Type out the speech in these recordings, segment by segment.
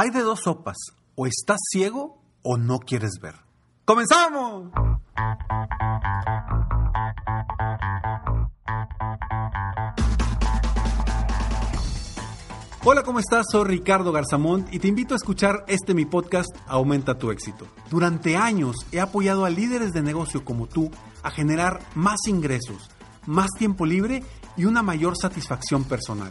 Hay de dos sopas, o estás ciego o no quieres ver. ¡Comenzamos! Hola, ¿cómo estás? Soy Ricardo Garzamont y te invito a escuchar este mi podcast Aumenta tu éxito. Durante años he apoyado a líderes de negocio como tú a generar más ingresos, más tiempo libre y una mayor satisfacción personal.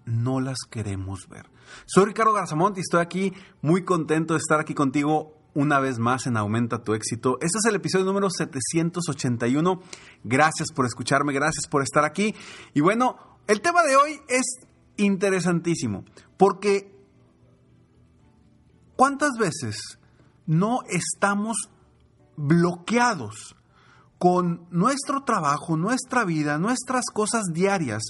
no las queremos ver. Soy Ricardo Garzamont y estoy aquí muy contento de estar aquí contigo una vez más en Aumenta tu éxito. Este es el episodio número 781. Gracias por escucharme, gracias por estar aquí. Y bueno, el tema de hoy es interesantísimo porque ¿cuántas veces no estamos bloqueados con nuestro trabajo, nuestra vida, nuestras cosas diarias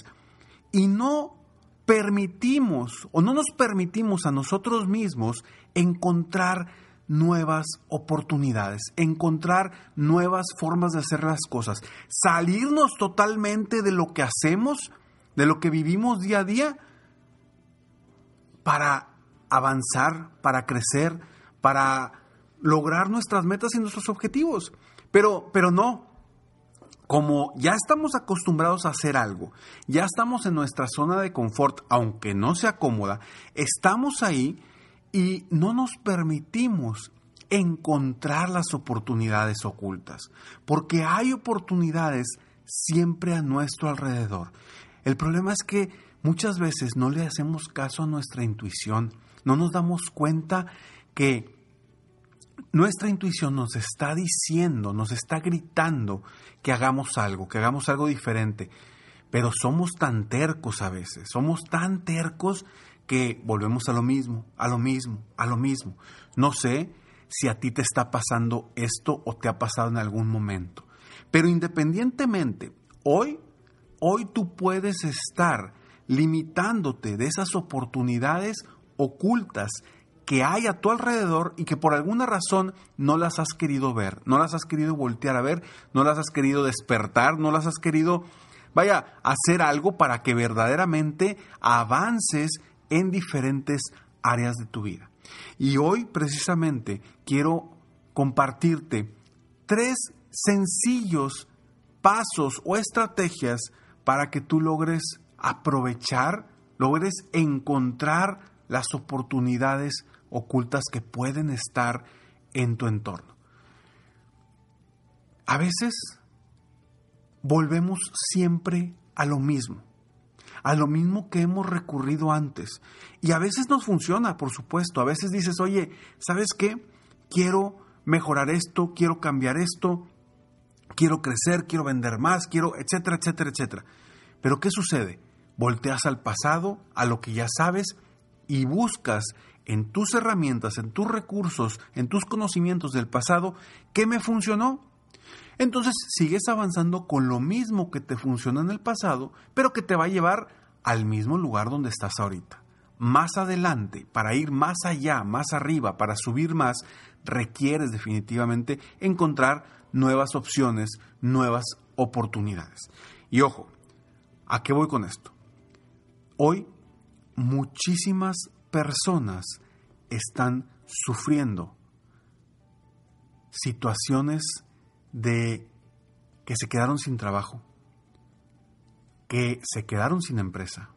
y no permitimos o no nos permitimos a nosotros mismos encontrar nuevas oportunidades, encontrar nuevas formas de hacer las cosas, salirnos totalmente de lo que hacemos, de lo que vivimos día a día, para avanzar, para crecer, para lograr nuestras metas y nuestros objetivos. Pero, pero no, como ya estamos acostumbrados a hacer algo, ya estamos en nuestra zona de confort, aunque no sea cómoda, estamos ahí y no nos permitimos encontrar las oportunidades ocultas, porque hay oportunidades siempre a nuestro alrededor. El problema es que muchas veces no le hacemos caso a nuestra intuición, no nos damos cuenta que nuestra intuición nos está diciendo, nos está gritando que hagamos algo, que hagamos algo diferente. Pero somos tan tercos a veces, somos tan tercos que volvemos a lo mismo, a lo mismo, a lo mismo. No sé si a ti te está pasando esto o te ha pasado en algún momento. Pero independientemente, hoy, hoy tú puedes estar limitándote de esas oportunidades ocultas que hay a tu alrededor y que por alguna razón no las has querido ver, no las has querido voltear a ver, no las has querido despertar, no las has querido, vaya, hacer algo para que verdaderamente avances en diferentes áreas de tu vida. Y hoy precisamente quiero compartirte tres sencillos pasos o estrategias para que tú logres aprovechar, logres encontrar las oportunidades ocultas que pueden estar en tu entorno. A veces volvemos siempre a lo mismo, a lo mismo que hemos recurrido antes. Y a veces nos funciona, por supuesto. A veces dices, oye, ¿sabes qué? Quiero mejorar esto, quiero cambiar esto, quiero crecer, quiero vender más, quiero, etcétera, etcétera, etcétera. Pero ¿qué sucede? Volteas al pasado, a lo que ya sabes, y buscas en tus herramientas, en tus recursos, en tus conocimientos del pasado, ¿qué me funcionó? Entonces sigues avanzando con lo mismo que te funcionó en el pasado, pero que te va a llevar al mismo lugar donde estás ahorita. Más adelante, para ir más allá, más arriba, para subir más, requieres definitivamente encontrar nuevas opciones, nuevas oportunidades. Y ojo, ¿a qué voy con esto? Hoy muchísimas personas están sufriendo situaciones de que se quedaron sin trabajo, que se quedaron sin empresa,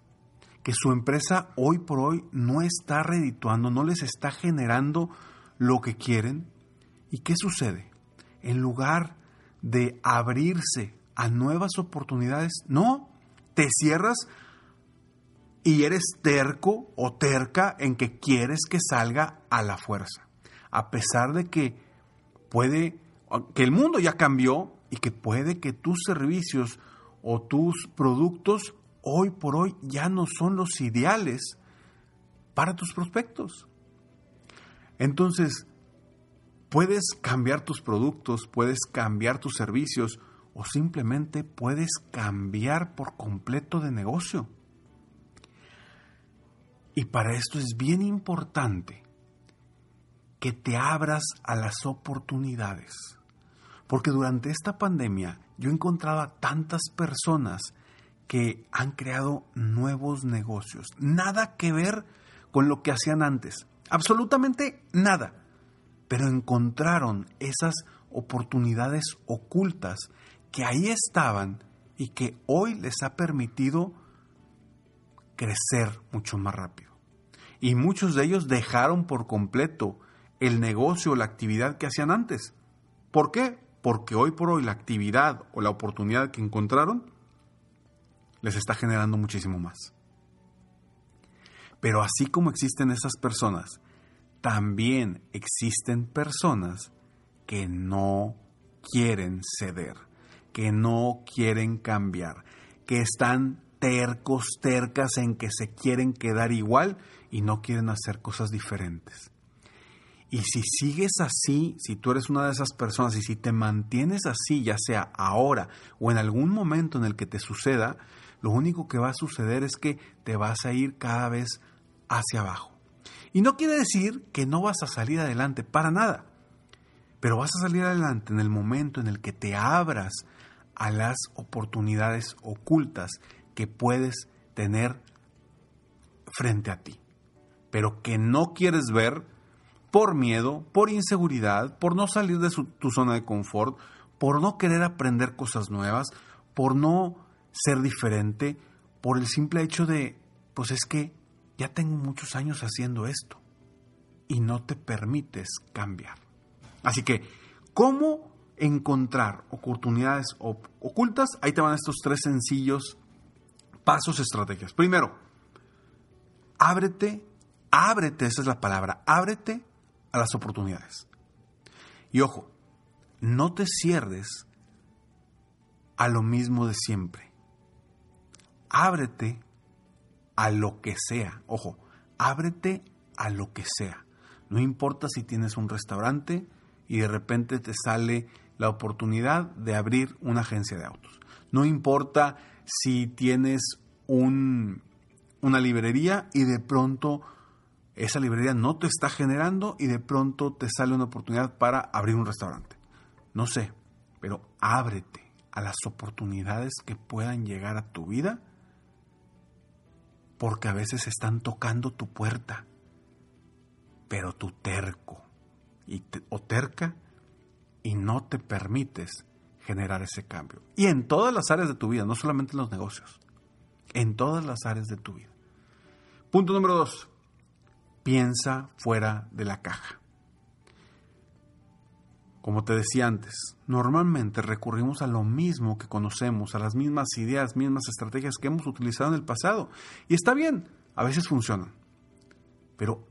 que su empresa hoy por hoy no está redituando, no les está generando lo que quieren. ¿Y qué sucede? En lugar de abrirse a nuevas oportunidades, no, te cierras y eres terco o terca en que quieres que salga a la fuerza, a pesar de que puede, que el mundo ya cambió y que puede que tus servicios o tus productos hoy por hoy ya no son los ideales para tus prospectos. Entonces, puedes cambiar tus productos, puedes cambiar tus servicios o simplemente puedes cambiar por completo de negocio. Y para esto es bien importante que te abras a las oportunidades. Porque durante esta pandemia yo he encontrado a tantas personas que han creado nuevos negocios. Nada que ver con lo que hacían antes. Absolutamente nada. Pero encontraron esas oportunidades ocultas que ahí estaban y que hoy les ha permitido crecer mucho más rápido. Y muchos de ellos dejaron por completo el negocio la actividad que hacían antes. ¿Por qué? Porque hoy por hoy la actividad o la oportunidad que encontraron les está generando muchísimo más. Pero así como existen esas personas, también existen personas que no quieren ceder, que no quieren cambiar, que están tercos, tercas en que se quieren quedar igual y no quieren hacer cosas diferentes. Y si sigues así, si tú eres una de esas personas y si te mantienes así, ya sea ahora o en algún momento en el que te suceda, lo único que va a suceder es que te vas a ir cada vez hacia abajo. Y no quiere decir que no vas a salir adelante, para nada. Pero vas a salir adelante en el momento en el que te abras a las oportunidades ocultas que puedes tener frente a ti, pero que no quieres ver por miedo, por inseguridad, por no salir de tu zona de confort, por no querer aprender cosas nuevas, por no ser diferente, por el simple hecho de, pues es que ya tengo muchos años haciendo esto y no te permites cambiar. Así que, ¿cómo encontrar oportunidades ocultas? Ahí te van estos tres sencillos pasos, estrategias. Primero, ábrete, ábrete, esa es la palabra, ábrete a las oportunidades. Y ojo, no te cierres a lo mismo de siempre. Ábrete a lo que sea. Ojo, ábrete a lo que sea. No importa si tienes un restaurante y de repente te sale la oportunidad de abrir una agencia de autos. No importa si tienes un, una librería y de pronto esa librería no te está generando y de pronto te sale una oportunidad para abrir un restaurante. No sé, pero ábrete a las oportunidades que puedan llegar a tu vida porque a veces están tocando tu puerta, pero tú terco y o terca y no te permites generar ese cambio. Y en todas las áreas de tu vida, no solamente en los negocios, en todas las áreas de tu vida. Punto número dos, piensa fuera de la caja. Como te decía antes, normalmente recurrimos a lo mismo que conocemos, a las mismas ideas, mismas estrategias que hemos utilizado en el pasado. Y está bien, a veces funcionan. Pero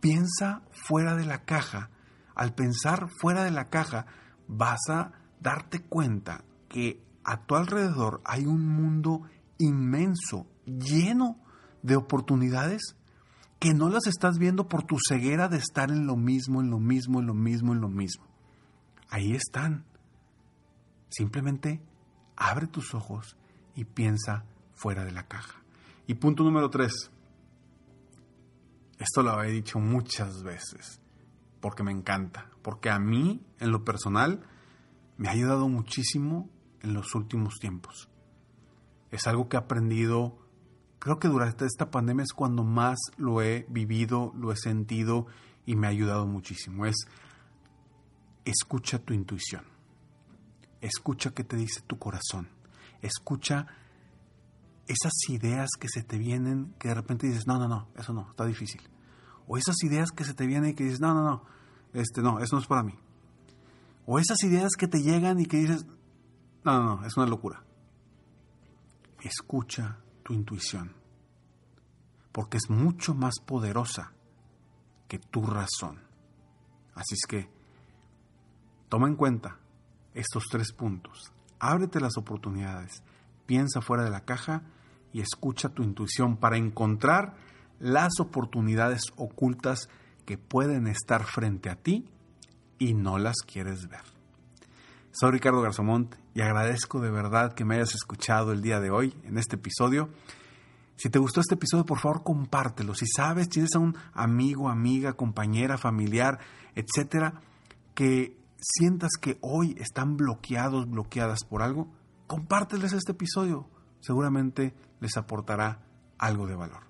piensa fuera de la caja. Al pensar fuera de la caja, vas a darte cuenta que a tu alrededor hay un mundo inmenso, lleno de oportunidades que no las estás viendo por tu ceguera de estar en lo mismo, en lo mismo, en lo mismo, en lo mismo ahí están. Simplemente abre tus ojos y piensa fuera de la caja. Y punto número tres. Esto lo he dicho muchas veces, porque me encanta, porque a mí, en lo personal, me ha ayudado muchísimo en los últimos tiempos. Es algo que he aprendido, creo que durante esta pandemia es cuando más lo he vivido, lo he sentido y me ha ayudado muchísimo. Es escucha tu intuición. Escucha qué te dice tu corazón. Escucha esas ideas que se te vienen que de repente dices, no, no, no, eso no, está difícil. O esas ideas que se te vienen y que dices, no, no, no, este no, eso no es para mí. O esas ideas que te llegan y que dices, no, no, no, es una locura. Escucha tu intuición, porque es mucho más poderosa que tu razón. Así es que toma en cuenta estos tres puntos. Ábrete las oportunidades, piensa fuera de la caja y escucha tu intuición para encontrar las oportunidades ocultas que pueden estar frente a ti y no las quieres ver. Soy Ricardo Garzamont y agradezco de verdad que me hayas escuchado el día de hoy en este episodio. Si te gustó este episodio, por favor, compártelo. Si sabes, tienes a un amigo, amiga, compañera, familiar, etcétera, que sientas que hoy están bloqueados, bloqueadas por algo, compárteles este episodio. Seguramente les aportará algo de valor.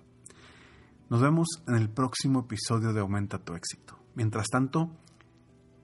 Nos vemos en el próximo episodio de Aumenta tu éxito. Mientras tanto,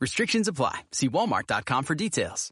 Restrictions apply. See walmart.com for details.